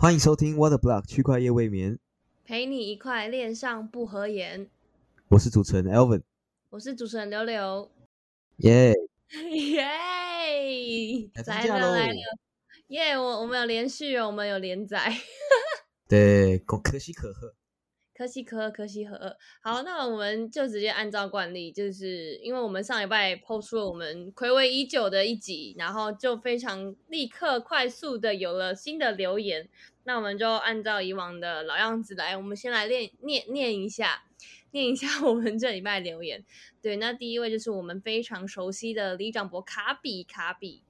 欢迎收听 Water Block 区块夜未眠，陪你一块恋上不合眼。我是主持人 Elvin，我是主持人刘刘，耶、耶！来了来了，耶！我我们有连续哦，我们有连载，对，可可喜可贺。可喜可贺，可喜可贺。好，那我们就直接按照惯例，就是因为我们上礼拜抛出了我们暌违已久的一集，然后就非常立刻快速的有了新的留言。那我们就按照以往的老样子来，我们先来练念念一下，念一下我们这礼拜留言。对，那第一位就是我们非常熟悉的李长博卡比卡比。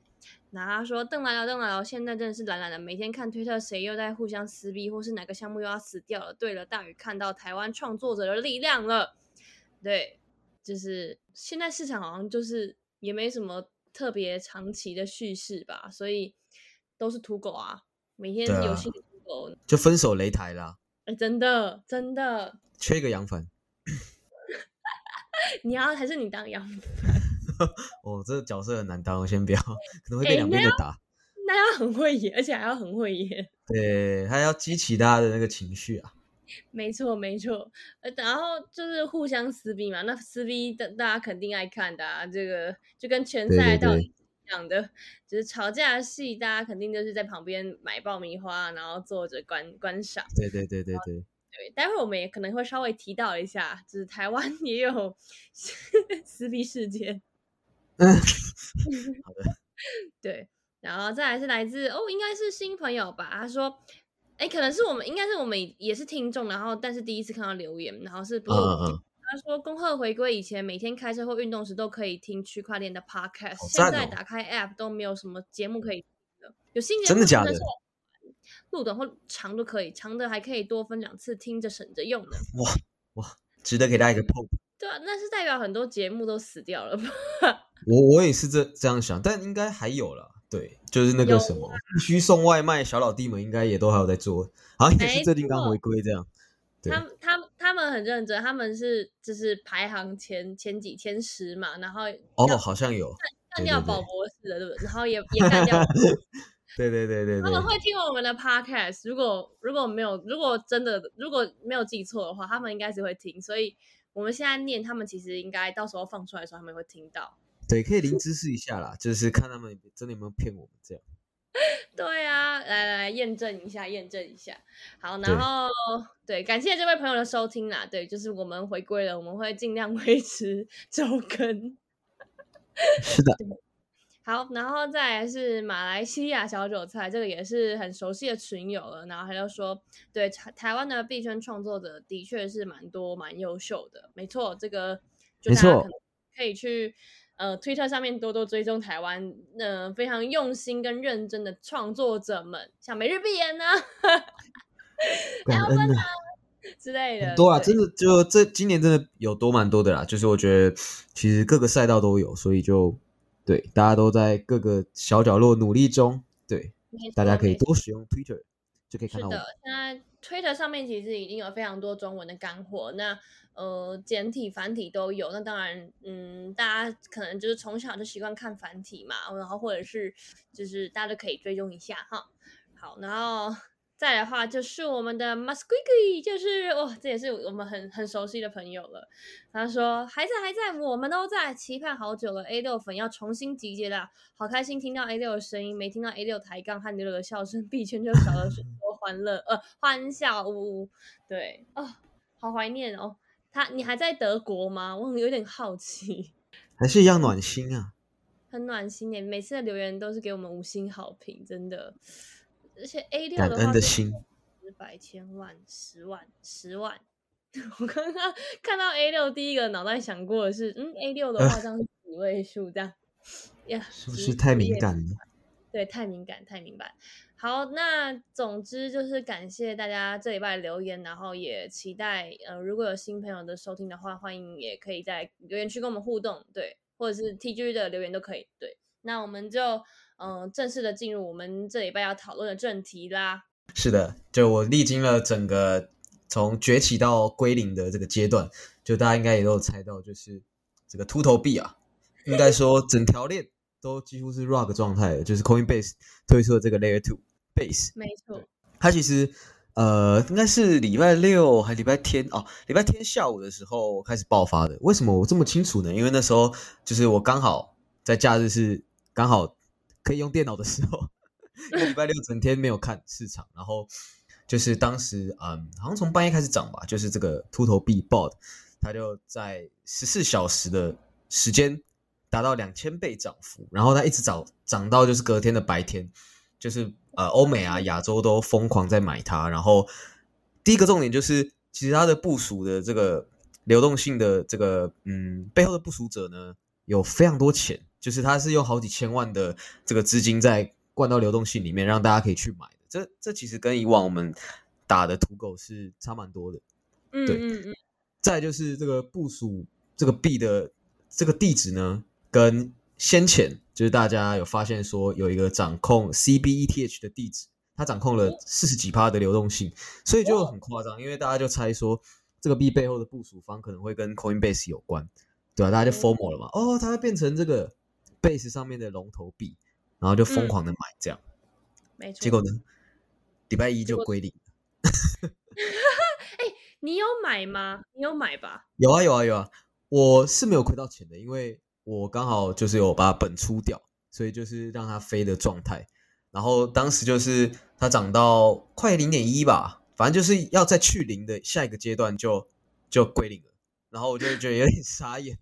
那他说：“邓来了，邓来了！现在真的是懒懒的，每天看推特，谁又在互相撕逼，或是哪个项目又要死掉了。对了，大宇看到台湾创作者的力量了。对，就是现在市场好像就是也没什么特别长期的叙事吧，所以都是土狗啊，每天游戏的土狗。就分手擂台啦，哎、真的真的，缺一个羊粉。你要还是你当杨 哦，这个角色很难当，先不要，可能会被哎两边那的打。那要很会演，而且还要很会演。对，他要激起大家的那个情绪啊。没错，没错，呃，然后就是互相撕逼嘛，那撕逼的大家肯定爱看的啊，这个就跟拳赛到底一样的，就是吵架戏，大家肯定就是在旁边买爆米花，然后坐着观观赏。对对对对对，对，待会儿我们也可能会稍微提到一下，就是台湾 也有 撕逼事件。嗯，好的，对，然后再来是来自哦，应该是新朋友吧。他说，哎，可能是我们，应该是我们也是听众，然后但是第一次看到留言，然后是不嗯是？嗯嗯，他说，恭贺回归以前，每天开车或运动时都可以听区块链的 podcast，、哦现在打开 app 都没有什么节目可以。有新节目真的假的录短或长都可以，长的还可以多分两次听着省着用呢。哇哇值得给大家一个 pop。对啊，那是代表很多节目都死掉了吧？我我也是这这样想，但应该还有啦。对，就是那个什么，必须送外卖，小老弟们应该也都还有在做，好像也是没最近刚错回归这样。他们他们他们很认真，他们是就是排行前前几前十嘛，然后哦，好像有，干掉宝博士的，对不对？然后也也干掉对 对对对对他们，会听我们的 podcast，如果如果没有，如果真的如果没有记错的话，他们应该是会听。所以我们现在念，他们其实应该到时候放出来的时候，他们会听到。对，可以 零知识一下啦，就是看他们真的有没有骗我们这样。对啊，来来来，验证一下，验证一下。好，然后对，感谢这位朋友的收听啦。对，就是我们回归了，我们会尽量 维持周更。是的，好，然后再来是马来西亚小韭菜，这个也是很熟悉的群友了。然后他就说，对台台湾的币圈创作者的确是蛮多、蛮优秀的，没错，这个就大家可能可以去呃 Twitter 上面多多追踪台湾呃非常用心跟认真的创作者们，像每日必言啊 感恩啊，之类的，很多啊，真的就这今年真的有多蛮多的啦，就是我觉得其实各个赛道都有，所以就对大家都在各个小角落努力中，对大家可以多使用 Twitter 就可以看到我们。，现在 Twitter 上面其实已经有非常多中文的干货，那呃简体、繁体都有。那当然，嗯，大家可能就是从小就习惯看繁体嘛，然后或者是就是大家都可以追踪一下哈。好，然后再来的话就是我们的 Musquigi，就是哇，这也是我们很很熟悉的朋友了。他说还在还在，我们都在期盼好久了。A 六粉要重新集结了，好开心听到 A 六的声音，没听到 A 六抬杠和牛牛的笑声，币圈就少了许多欢乐呃欢笑呜。对哦，好怀念哦。他你还在德国吗？我有点好奇，还是一样暖心啊。很暖心耶，每次的留言都是给我们五星好评，真的。而且 A 六感的话是恩的心，十百千万十万十万。我刚刚看到 A 六，第一个脑袋想过的是，嗯，A 六的话这样是几位数这样，呀，几是不是太敏感了？对，太敏感，太敏感。好，那总之就是感谢大家这礼拜留言，然后也期待呃，如果有新朋友的收听的话，欢迎也可以在留言区跟我们互动，对，或者是 TG 的留言都可以，对。那我们就嗯、呃正式的进入我们这礼拜要讨论的正题啦。是的，就我历经了整个从崛起到归零的这个阶段，就大家应该也都有猜到，就是这个秃头币啊，应该说整条链都几乎是 rug 状态的，就是 Coinbase 推出的这个 Layer Two Base，没错，它其实呃应该是礼拜六还礼拜天哦，礼拜天下午的时候开始爆发的。为什么我这么清楚呢？因为那时候就是我刚好在假日是刚好可以用电脑的时候，因为礼拜六整天没有看市场，然后就是当时嗯好像从半夜开始涨吧，就是这个秃头币 BOD，它就在十四小时的时间达到两千倍涨幅，然后它一直涨涨到就是隔天的白天，就是呃欧美啊亚洲都疯狂在买它。然后第一个重点就是，其实它的部署的这个流动性的这个嗯背后的部署者呢，有非常多钱，就是它是用好几千万的这个资金在灌到流动性里面，让大家可以去买的。这这其实跟以往我们打的土狗是差蛮多的。对嗯嗯。嗯，再就是这个部署这个币的这个地址呢，跟先前就是大家有发现说有一个掌控 CBETH 的地址，它掌控了四十几趴的流动性，所以就很夸张，因为大家就猜说这个币背后的部署方可能会跟 Coinbase 有关，对吧、大家就 formal 了嘛，哦，它会变成这个 Base 上面的龙头币，然后就疯狂的买这样，没错。结果呢，礼拜一就果归零。你有买吗？你有买吧？有啊有啊有啊，我是没有亏到钱的，因为我刚好就是有把本出掉，所以就是让它飞的状态。然后当时就是它涨到快零点一吧，反正就是要再去零的下一个阶段就就归零了。然后我就觉得有点傻眼，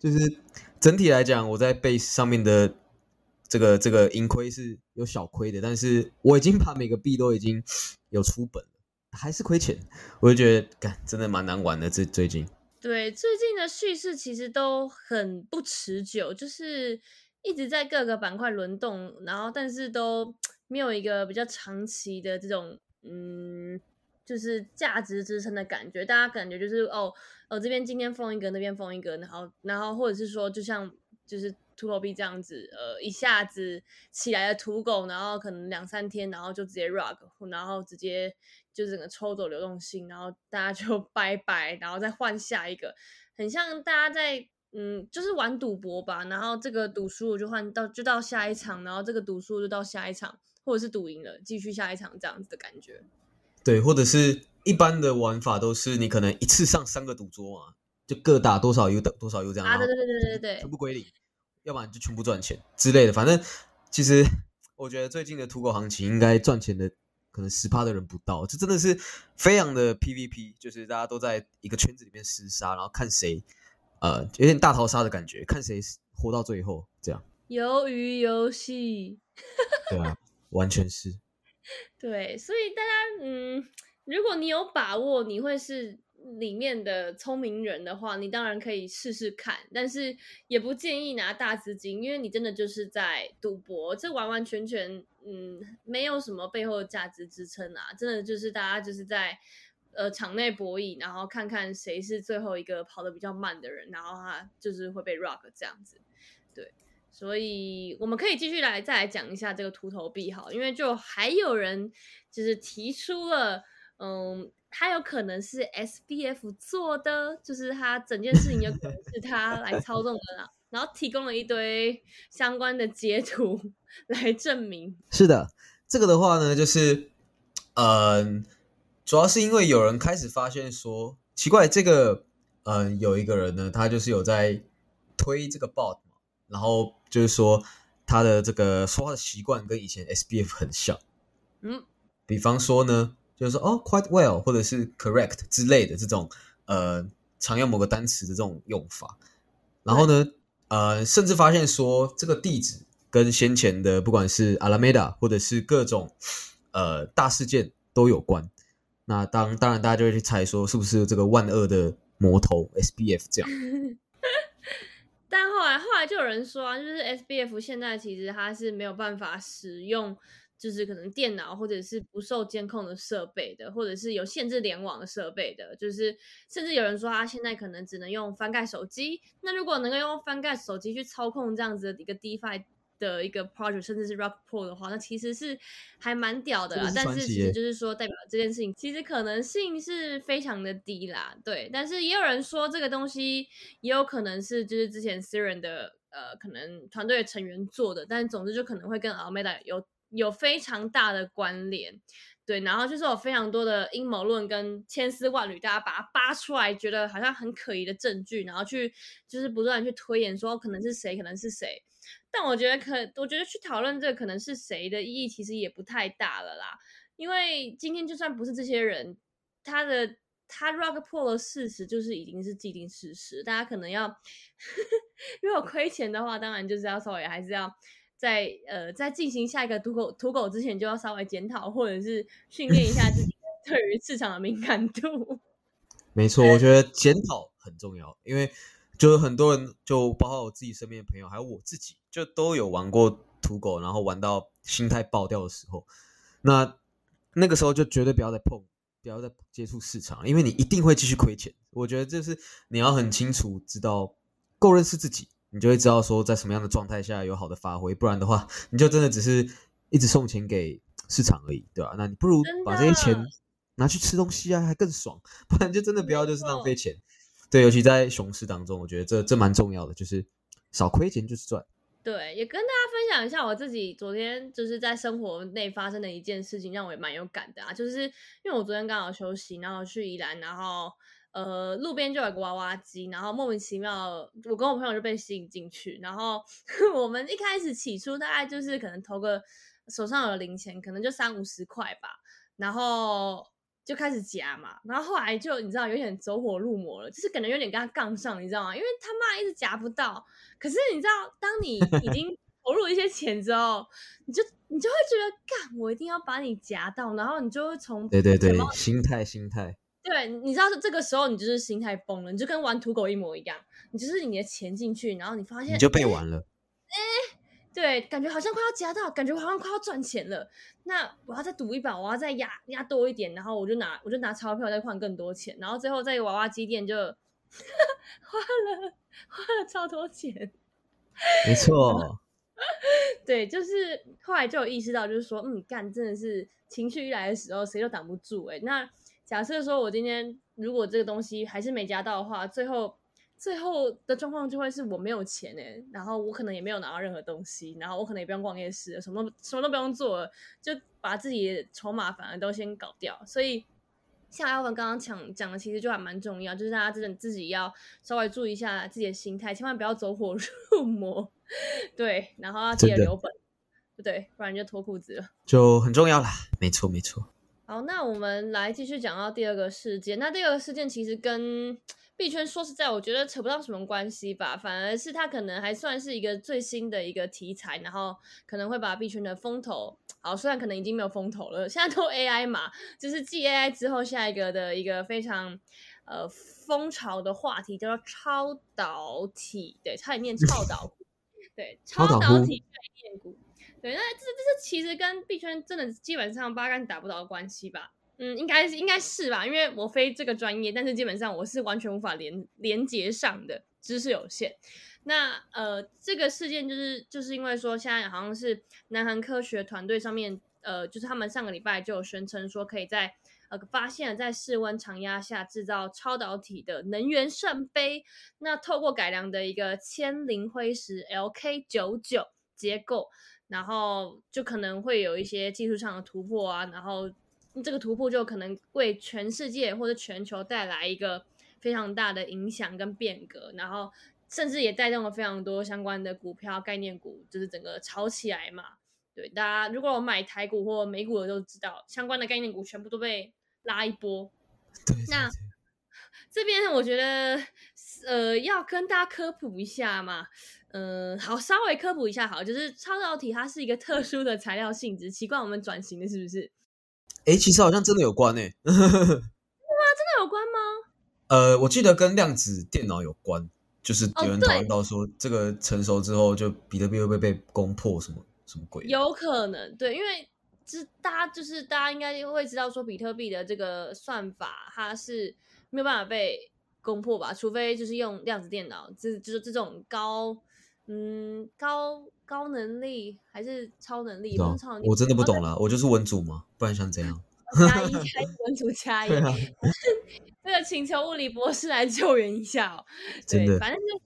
就是整体来讲，我在 base 上面的这个这个盈亏是有小亏的，但是我已经把每个币都已经有出本了，还是亏钱，我就觉得干真的蛮难玩的。这最近。对，最近的叙事其实都很不持久，就是一直在各个板块轮动，然后但是都没有一个比较长期的这种嗯，就是价值支撑的感觉。大家感觉就是哦，哦这边今天封一个，那边封一个，然后然后或者是说，就像就是秃头币这样子，呃，一下子起来的土狗，然后可能两三天，然后就直接 rug，然后直接就整个抽走流动性，然后大家就 拜拜，然后再换下一个，很像大家在嗯，就是玩赌博吧，然后这个赌输就换到就到下一场，然后这个赌输就到下一场，或者是赌赢了继续下一场这样子的感觉。对，或者是一般的玩法都是你可能一次上三个赌桌嘛，就各打多少 U 等多少 U 这样，啊，对对对对对对全部归零，要不然就全部赚钱之类的。反正其实我觉得最近的土狗行情应该赚钱的可能十趴的人不到，这真的是非常的 PVP，就是大家都在一个圈子里面厮杀，然后看谁呃有点大逃杀的感觉，看谁活到最后这样。鱿鱼游戏。对啊，完全是。对，所以大家，嗯，如果你有把握，你会是里面的聪明人的话，你当然可以试试看，但是也不建议拿大资金，因为你真的就是在赌博，这完完全全，嗯，没有什么背后的价值支撑啊，真的就是大家就是在呃场内博弈，然后看看谁是最后一个跑得比较慢的人，然后他就是会被 rock 这样子，对。所以我们可以继续来再来讲一下这个秃头币好，因为就还有人就是提出了，嗯，他有可能是 SBF 做的，就是他整件事情有可能是他来操纵的啦，然后提供了一堆相关的截图 来证明。是的，这个的话呢，就是，嗯、主要是因为有人开始发现说，奇怪，这个，嗯、有一个人呢，他就是有在推这个 bot 嘛，然后就是说他的这个说话的习惯跟以前 SBF 很像，嗯，比方说呢，就是说哦，quite well 或者是 correct 之类的这种，呃，常用某个单词的这种用法，然后呢，呃，甚至发现说这个地址跟先前的不管是 Alameda 或者是各种呃大事件都有关。那当当然大家就会去猜说是不是这个万恶的魔头 SBF 这样。但后来后来就有人说啊，就是 SBF 现在其实它是没有办法使用，就是可能电脑或者是不受监控的设备的，或者是有限制联网的设备的，就是甚至有人说他现在可能只能用翻盖手机。那如果能够用翻盖手机去操控这样子的一个 DeFi 的一个 project，甚至是 Rock Pool 的话，那其实是还蛮屌的啦。是但是其实就是说，代表这件事情其实可能性是非常的低啦。对，但是也有人说这个东西也有可能是就是之前私人的呃可能团队的成员做的，但总之就可能会跟 Alameda 有有非常大的关联。对，然后就是有非常多的阴谋论跟千丝万缕，大家把它扒出来，觉得好像很可疑的证据，然后去就是不断去推演说可能是谁，可能是谁。但我觉得可，我觉得去讨论这个可能是谁的意义，其实也不太大了啦。因为今天就算不是这些人，他的他 rug 破了事实，就是已经是既定事实。大家可能要 如果亏钱的话，当然就是要稍微还是要。在呃，在进行下一个土狗土狗之前，就要稍微检讨，或者是训练一下自己 对于市场的敏感度。没错，我觉得 检讨很重要，因为就是很多人，就包括我自己身边的朋友，还有我自己，就都有玩过土狗，然后玩到心态爆掉的时候，那那个时候就绝对不要再碰，不要再接触市场，因为你一定会继续亏钱。我觉得这是你要很清楚知道，够认识自己。你就会知道说在什么样的状态下有好的发挥，不然的话，你就真的只是一直送钱给市场而已，对吧？那你不如把这些钱拿去吃东西啊，还更爽。不然就真的不要就是浪费钱。对，尤其在熊市当中，我觉得这这蛮重要的，就是少亏钱就是赚。对，也跟大家分享一下我自己昨天就是在生活内发生的一件事情，让我也蛮有感的啊。就是因为我昨天刚好休息，然后去宜兰，然后。呃，路边就有个娃娃机，然后莫名其妙，我跟我朋友就被吸引进去。然后 我们一开始起初大概就是可能投个手上有零钱，可能就三五十块吧，然后就开始夹嘛。然后后来就你知道有点走火入魔了，就是可能有点跟他杠上，你知道吗？因为他妈一直夹不到。可是你知道，当你已经 投入一些钱之后，你就你就会觉得，干，我一定要把你夹到，然后你就会从对对对，心态心态。对，你知道这个时候你就是心态崩了，你就跟玩土狗一模一样，你就是你的钱进去，然后你发现你就被玩了。哎，对，感觉好像快要夹到，感觉好像快要赚钱了。那我要再赌一把，我要再压压多一点，然后我就拿我就拿钞票再换更多钱，然后最后在娃娃机店就 花了花了超多钱。没错，对，就是后来就有意识到，就是说，嗯，干真的是情绪一来的时候，谁都挡不住。哎，那。假设说，我今天如果这个东西还是没加到的话，最后最后的状况就会是我没有钱哎，然后我可能也没有拿到任何东西，然后我可能也不用逛夜市，什么什么都不用做，就把自己筹码反而都先搞掉。所以像阿文刚刚讲讲的，其实就还蛮重要，就是大家真的自己要稍微注意一下自己的心态，千万不要走火 入魔。对，然后要记得留本，不对，不然就脱裤子了，就很重要啦。没错，没错。好，那我们来继续讲到第二个事件。那第二个事件其实跟 币圈说实在，我觉得扯不到什么关系吧。反而是它可能还算是一个最新的一个题材，然后可能会把币圈的风头，好，虽然可能已经没有风头了，现在都 AI 嘛，就是继 AI 之后下一个的一个非常呃风潮的话题叫做超导体，对，差点念超导，对，超导体概念股。对，那这这这其实跟币圈真的基本上八竿子打不着关系吧？嗯，应该是应该是吧，因为我非这个专业，但是基本上我是完全无法连连接上的，知识有限。那呃，这个事件就是就是因为说现在好像是南韩科学团队上面，呃，就是他们上个礼拜就有宣称说，可以在呃发现在室温常压下制造超导体的能源圣杯，那透过改良的一个铅磷灰石 LK 九九结构。然后就可能会有一些技术上的突破啊，然后这个突破就可能为全世界或者全球带来一个非常大的影响跟变革，然后甚至也带动了非常多相关的股票概念股，就是整个炒起来嘛。对，大家如果买台股或美股的都知道，相关的概念股全部都被拉一波。那这边我觉得呃要跟大家科普一下嘛。嗯，好，稍微科普一下，好，就是超导体它是一个特殊的材料性质，奇怪，我们转型的是不是？哎，其实好像真的有关诶，真的吗？真的有关吗？呃，我记得跟量子电脑有关，就是有人讨论到说，这个成熟之后，就比特币会不会被攻破，什么什么鬼？有可能，对，因为这大家就是大家应该会知道说，比特币的这个算法它是没有办法被攻破吧？除非就是用量子电脑，这就是这种高。嗯，高高能力还是超能力？超能力，我真的不懂了。我就是文组嘛，不然想怎样？加一加一，文组加一。这个请求物理博士来救援一下哦。对，反正就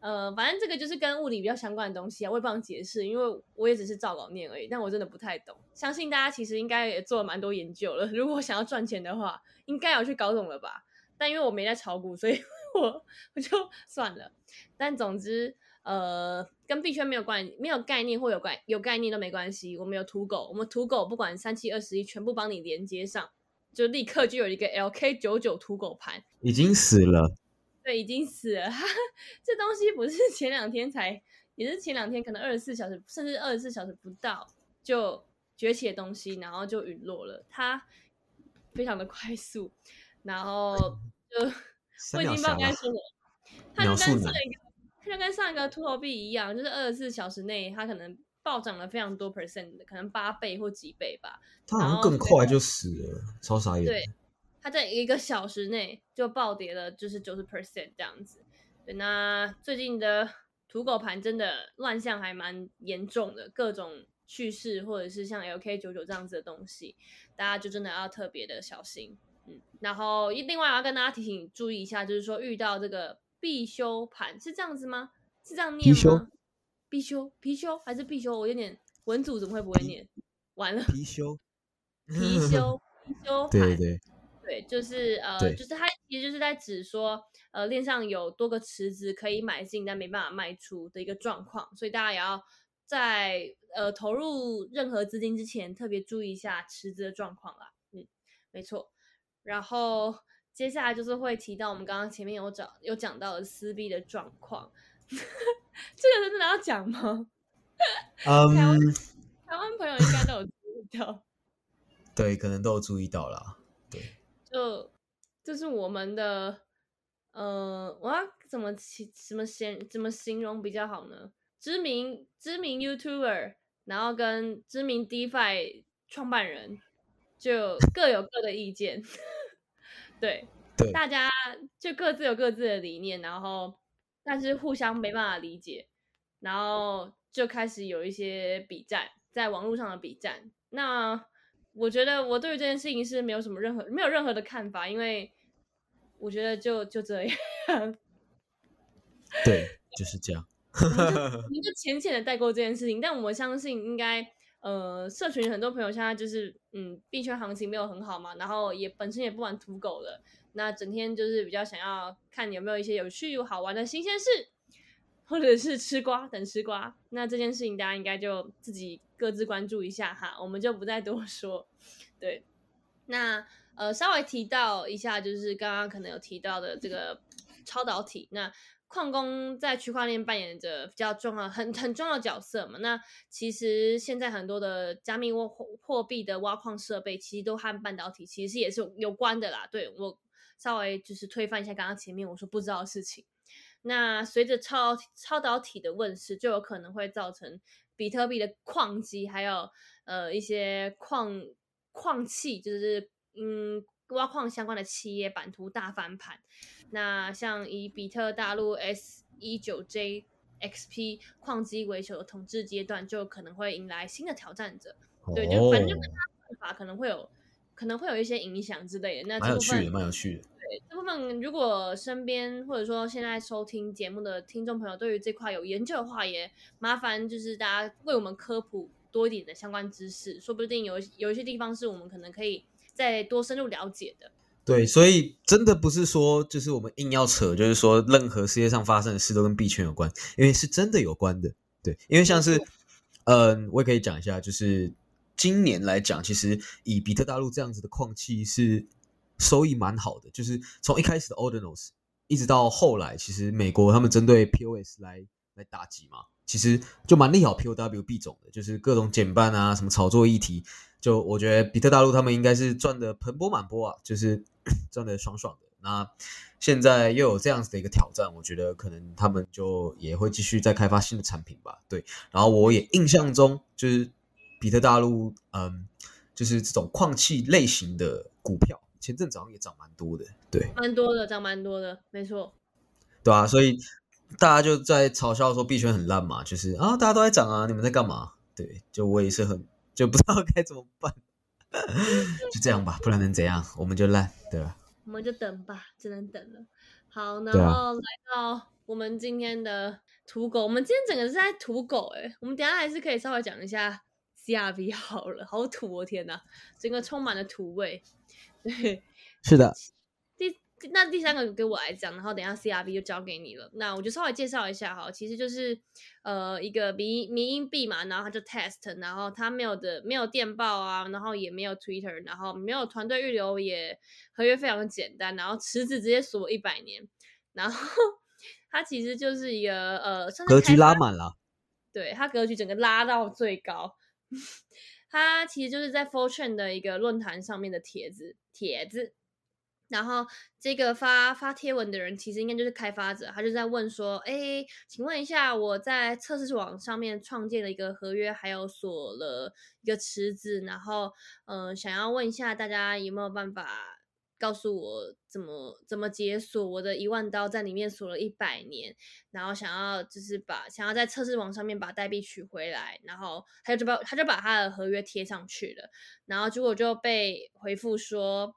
呃，反正这个就是跟物理比较相关的东西啊，我也不想解释，因为我也只是照稿念而已，但我真的不太懂。相信大家其实应该也做了蛮多研究了，如果想要赚钱的话，应该要去搞懂了吧？但因为我没在炒股，所以 我我就 算了。但总之，呃，跟币圈没有关，没有概念或有关有概念都没关系。我们有土狗，我们土狗不管三七二十一，全部帮你连接上，就立刻就有一个 LK 九九土狗盘，已经死了。对，已经死了。这东西不是前两天才，也是前两天，可能二十四小时，甚至二十四小时不到就崛起的东西，然后就陨落了。它非常的快速，然后就我已经不知道该说 什么。它就跟上一个，它就跟上一个秃头币一样，就是二十四小时内它可能暴涨了非常多 percent 的，可能八倍或几倍吧。它好像更快就死了，超傻眼。对。它在一个小时内就暴跌了，就是九十 percent 这样子。对，那最近的土狗盘真的乱象还蛮严重的，各种去世或者是像 LK 九九这样子的东西，大家就真的要特别的小心。嗯，然后另外要跟大家提醒注意一下，就是说遇到这个必修盘是这样子吗？是这样念吗？必修必修还是必修？我有点文组怎么会不会念？完了，必修必修 必修，对对。对，就是呃，就是它其实就是在指说，呃，链上有多个池子可以买进，但没办法卖出的一个状况，所以大家也要在呃投入任何资金之前，特别注意一下池子的状况啦。嗯，没错。然后接下来就是会提到我们刚刚前面有讲有讲到的撕逼的状况，这个真的要讲吗？嗯，台湾朋友应该都有注意到，对，可能都有注意到啦，对。就就是我们的，呃，我要怎么形怎么形怎么形容比较好呢？知名知名 YouTuber，然后跟知名 DeFi 创办人，就 各有各的意见，对，大家就各自有各自的理念，然后但是互相没办法理解，然后就开始有一些比战，在网络上的比战，那。我觉得我对于这件事情是没有什么任何没有任何的看法，因为我觉得就就这样。对，就是这样。我们就浅浅的带过这件事情，但我相信应该呃，社群很多朋友现在就是嗯，币圈行情没有很好嘛，然后也本身也不玩土狗了，那整天就是比较想要看有没有一些有趣又好玩的新鲜事。或者是吃瓜等吃瓜，那这件事情大家应该就自己各自关注一下哈，我们就不再多说。对，那呃稍微提到一下，就是刚刚可能有提到的这个超导体，那矿工在区块链扮演着比较重要、很很重要的角色嘛。那其实现在很多的加密货货币的挖矿设备，其实都和半导体其实也是有关的啦。对我稍微就是推翻一下刚刚前面我说不知道的事情。那随着超超导体的问世，就有可能会造成比特币的矿机，还有呃一些矿矿器，就是嗯挖矿相关的企业版图大翻盘。那像以比特大陆 S 一九 J XP 矿机为首的统治阶段，就可能会迎来新的挑战者。对，就反正就跟他办法可能会有可能会有一些影响之类的。那蛮有趣的，蛮有趣的。对这部分如果身边或者说现在收听节目的听众朋友对于这块有研究的话，也麻烦就是大家为我们科普多一点的相关知识，说不定有有一些地方是我们可能可以再多深入了解的。对，所以真的不是说就是我们硬要扯，就是说任何世界上发生的事都跟币圈有关，因为是真的有关的。对，因为像是嗯，我也可以讲一下，就是今年来讲，其实以比特大陆这样子的矿器是。收益蛮好的，就是从一开始的 Ordinals 一直到后来，其实美国他们针对 POS 来来打击嘛，其实就蛮利好 POW 币种的，就是各种减半啊，什么炒作议题，就我觉得比特大陆他们应该是赚的盆钵满钵啊，就是 赚的爽爽的。那现在又有这样子的一个挑战，我觉得可能他们就也会继续再开发新的产品吧。对，然后我也印象中就是比特大陆，嗯，就是这种矿气类型的股票。前阵子好像也涨蛮多的，对，蛮多的，涨蛮多的，没错，对啊，所以大家就在嘲笑说币圈很烂嘛，就是啊，大家都在涨啊，你们在干嘛？对，就我也是很就不知道该怎么办，就这样吧，不然能怎样？我们就烂，对吧？我们就等吧，只能等了。好，然后来到我们今天的土狗，我们今天整个是在土狗哎、我们等下还是可以稍微讲一下 CRV 好了，好土哦天哪，整个充满了土味。对，是的，第那第三个给我来讲，然后等一下 CRB 就交给你了。那我就稍微介绍一下哈，其实就是呃一个迷迷音币嘛，然后它就 test，然后它没有的没有电报啊，然后也没有 Twitter，然后没有团队预留，也合约非常的简单，然后池子直接锁一百年，然后它其实就是一个呃算是格局拉满了。对，它格局整个拉到最高。它其实就是在 Fortune 的一个论坛上面的帖子，帖子。然后这个发发贴文的人其实应该就是开发者，他就在问说：“哎，请问一下，我在测试网上面创建了一个合约，还有锁了一个池子，然后呃，想要问一下大家有没有办法告诉我怎么怎么解锁我的一万刀在里面锁了一百年，然后想要就是把想要在测试网上面把代币取回来，然后他就把他就把他的合约贴上去了，然后结果就被回复说。”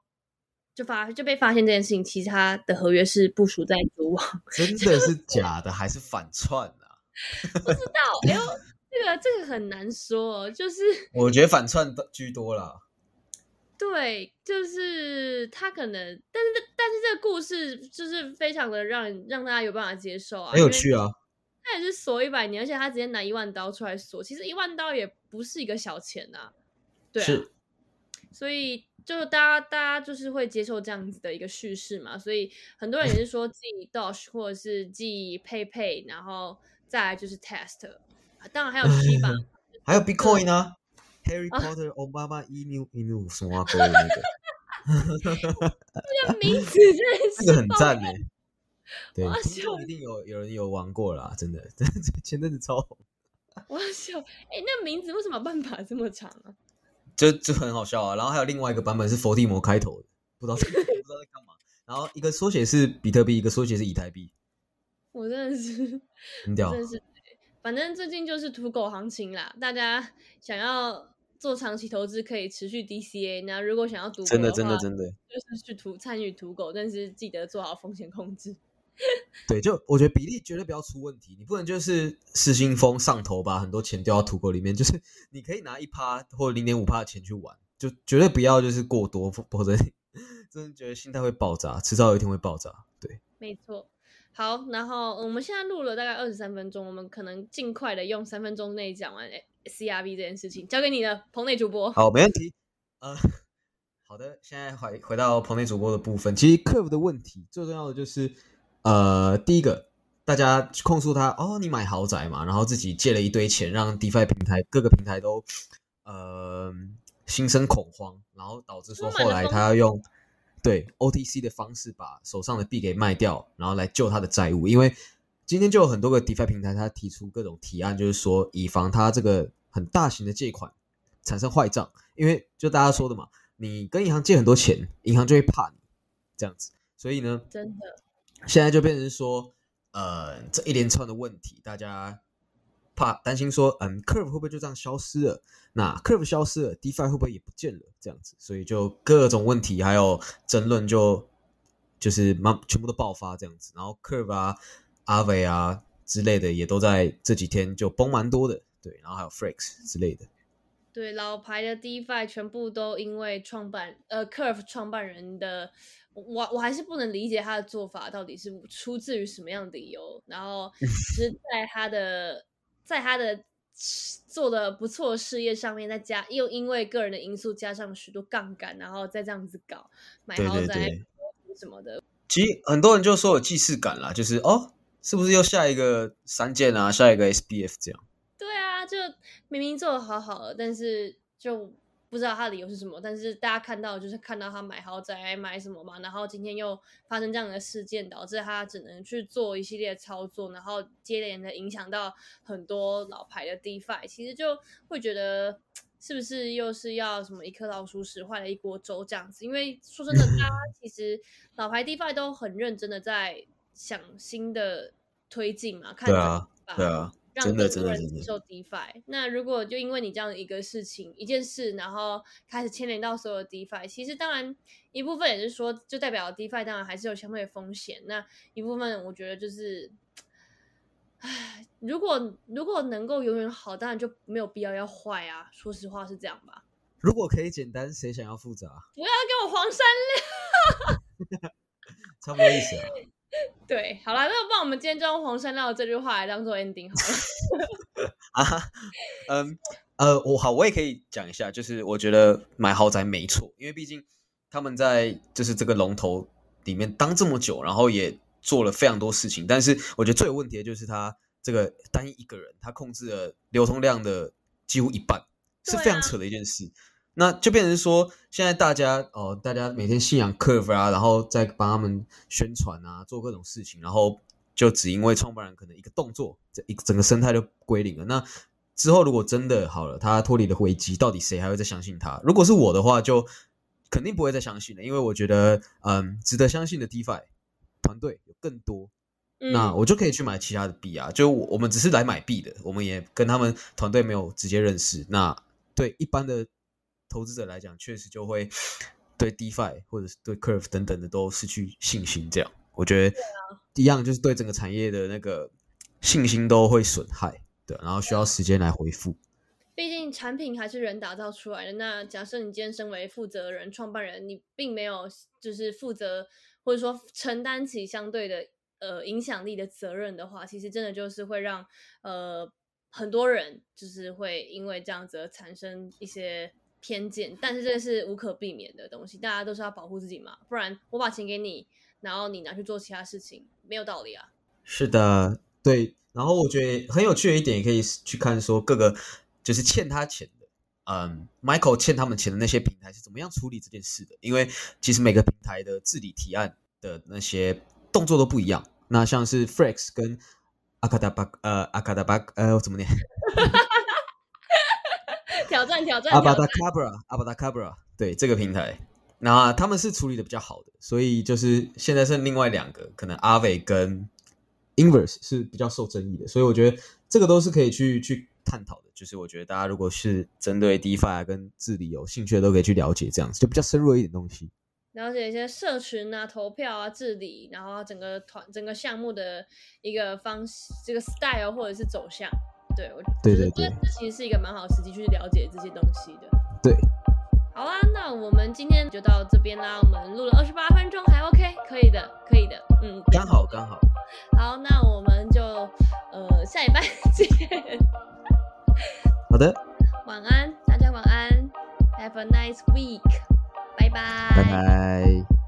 就发就被发现这件事情，其实他的合约是部署在主网，真的是假的还是反串啊？不知道。哎呦，这个这个很难说，哦就是我觉得反串的居多啦。对，就是他可能，但是但是这个故事就是非常的让让大家有办法接受啊，很有趣啊。他也是锁一百年，而且他直接拿一万刀出来锁，其实一万刀也不是一个小钱呐、对啊，是所以就大家大家就是会接受这样子的一个叙事嘛，所以很多人也是说 记 Dosh 或者是记 PayPay，然后再来就是 Test，啊当然还有 Shiba，还有 Bitcoin 呢、Harry Potter、奥巴马 emu emu 什么鬼的那个，这个名字？真的是这个很爆赞呢。对我要，听众笑一定有有人有玩过啦，真的，这前阵子超红，我要笑，哎、那名字为什么办法这么长啊？就就很好笑啊。然后还有另外一个版本是佛地魔开头的，不知道在 不知道在干嘛。然后一个缩写是比特币，一个缩写是以太币，我真的是，很屌真。的是，反正最近就是土狗行情啦，大家想要做长期投资可以持续 DCA，那如果想要赌真的话真的真的，就是去土参与土狗，但是记得做好风险控制。对，就我觉得比例绝对不要出问题，你不能就是失心疯上头，把很多钱丢到土狗里面，就是你可以拿一趴或者零点五趴的钱去玩，就绝对不要就是过多，否否则 真的觉得心态会爆炸，迟早有一天会爆炸。对，没错。好，然后我们现在录了大概二十三分钟，我们可能尽快的用三分钟内讲完 CRV 这件事情，交给你的，棚内主播。好，没问题。呃，好的，现在回回到棚内主播的部分，其实 Curve 的问题最重要的就是，呃，第一个，大家控诉他哦，你买豪宅嘛，然后自己借了一堆钱，让 DeFi 平台各个平台都呃心生恐慌，然后导致说后来他要用对 OTC 的方式把手上的币给卖掉，然后来救他的债务，因为今天就有很多个 DeFi 平台，他提出各种提案，就是说以防他这个很大型的借款产生坏账，因为就大家说的嘛，你跟银行借很多钱，银行就会怕你这样子，所以呢，真的，现在就变成说，呃，这一连串的问题，大家怕担心说，嗯，Curve 会不会就这样消失了？那 Curve 消失了，DeFi 会不会也不见了？这样子，所以就各种问题还有争论就就是慢全部都爆发这样子，然后 Curve 啊、阿伟啊之类的也都在这几天就崩蛮多的，对，然后还有 Frex 之类的，对老牌的 DeFi 全部都因为创办呃 Curve 创办人的，我我还是不能理解他的做法到底是出自于什么样的理由，然后是在他的在他的做的不错的事业上面再加又因为个人的因素加上许多杠杆，然后再这样子搞买豪宅。什么的，其实很多人就说有既视感啦，就是哦，是不是又下一个三件啊，下一个 SBF 这样？对啊，就明明做的好好的，但是就不知道他的理由是什么。但是大家看到就是看到他买豪宅买什么嘛，然后今天又发生这样的事件，导致他只能去做一系列操作，然后接连的影响到很多老牌的 DeFi，其实就会觉得。是不是又是要什么一颗老鼠屎坏了一锅粥这样子？因为说真的，大家其实 老牌 DeFi 都很认真的在想新的推进嘛，看对啊怎么把对啊，让真的更多人真的真的接受 DeFi。那如果就因为你这样一个事情、一件事，然后开始牵连到所有的 DeFi，其实当然一部分也是说，就代表 DeFi 当然还是有相对的风险。那一部分我觉得就是，唉，如果如果能够永远好，当然就没有必要要坏啊。说实话是这样吧。如果可以简单，谁想要复杂？不要给我黄山料。差不多意思啊。对，好啦，那不然我们今天就用黄山料这句话来当做 ending 好了。啊，嗯呃，我好，我也可以讲一下，就是我觉得买豪宅没错，因为毕竟他们在就是这个龙头里面当这么久，然后也做了非常多事情，但是我觉得最有问题的就是他这个单一一个人，他控制了流通量的几乎一半，是非常扯的一件事。那就变成说，现在大家哦，大家每天信仰 Curve 啊，然后再帮他们宣传啊，做各种事情，然后就只因为创办人可能一个动作，这一整个生态就归零了。那之后如果真的好了，他脱离了危机，到底谁还会再相信他？如果是我的话，就肯定不会再相信了，因为我觉得，嗯，值得相信的 DeFi 团队有更多，嗯那我就可以去买其他的币啊。就我我们只是来买币的，我们也跟他们团队没有直接认识。那对一般的投资者来讲，确实就会对 DeFi 或者是对 Curve 等等的都失去信心。这样，我觉得一样，就是对整个产业的那个信心都会损害。对，然后需要时间来恢复。毕竟产品还是人打造出来的。那假设你今天身为负责人、创办人，你并没有就是负责或者说承担起相对的呃影响力的责任的话，其实真的就是会让呃很多人就是会因为这样子而产生一些偏见。但是这是无可避免的东西，大家都是要保护自己嘛，不然我把钱给你，然后你拿去做其他事情，没有道理啊。是的，对。然后我觉得很有趣的一点，也可以去看说各个就是欠他钱的，嗯，Michael 欠他们钱的那些平台是怎么样处理这件事的。因为其实每个平台的治理提案的那些动作都不一样。那像是 Flex 跟阿卡达巴呃阿卡达巴呃我怎么念？挑战挑战阿巴达挑战，Cabra 阿巴达 Cabra 对这个平台，那他们是处理的比较好的，所以就是现在剩另外两个，可能阿伟跟 Inverse 是比较受争议的，所以我觉得这个都是可以去去探讨的。就是我觉得大家如果是针对 DeFi 啊跟治理有兴趣的，都可以去了解这样子，就比较深入一点东西。了解一些社群啊、投票啊、治理，然后整个团、整个项目的一个方式、这个 style 或者是走向。对，我对对对其实是一个蛮好的时机去了解这些东西的。对，好啦，那我们今天就到这边啦。我们录了二十八分钟，还 OK，可以的，可以的，嗯，刚好刚好。好，那我们就呃下礼拜见，好的，晚安，大家晚安，Have a nice week，拜拜。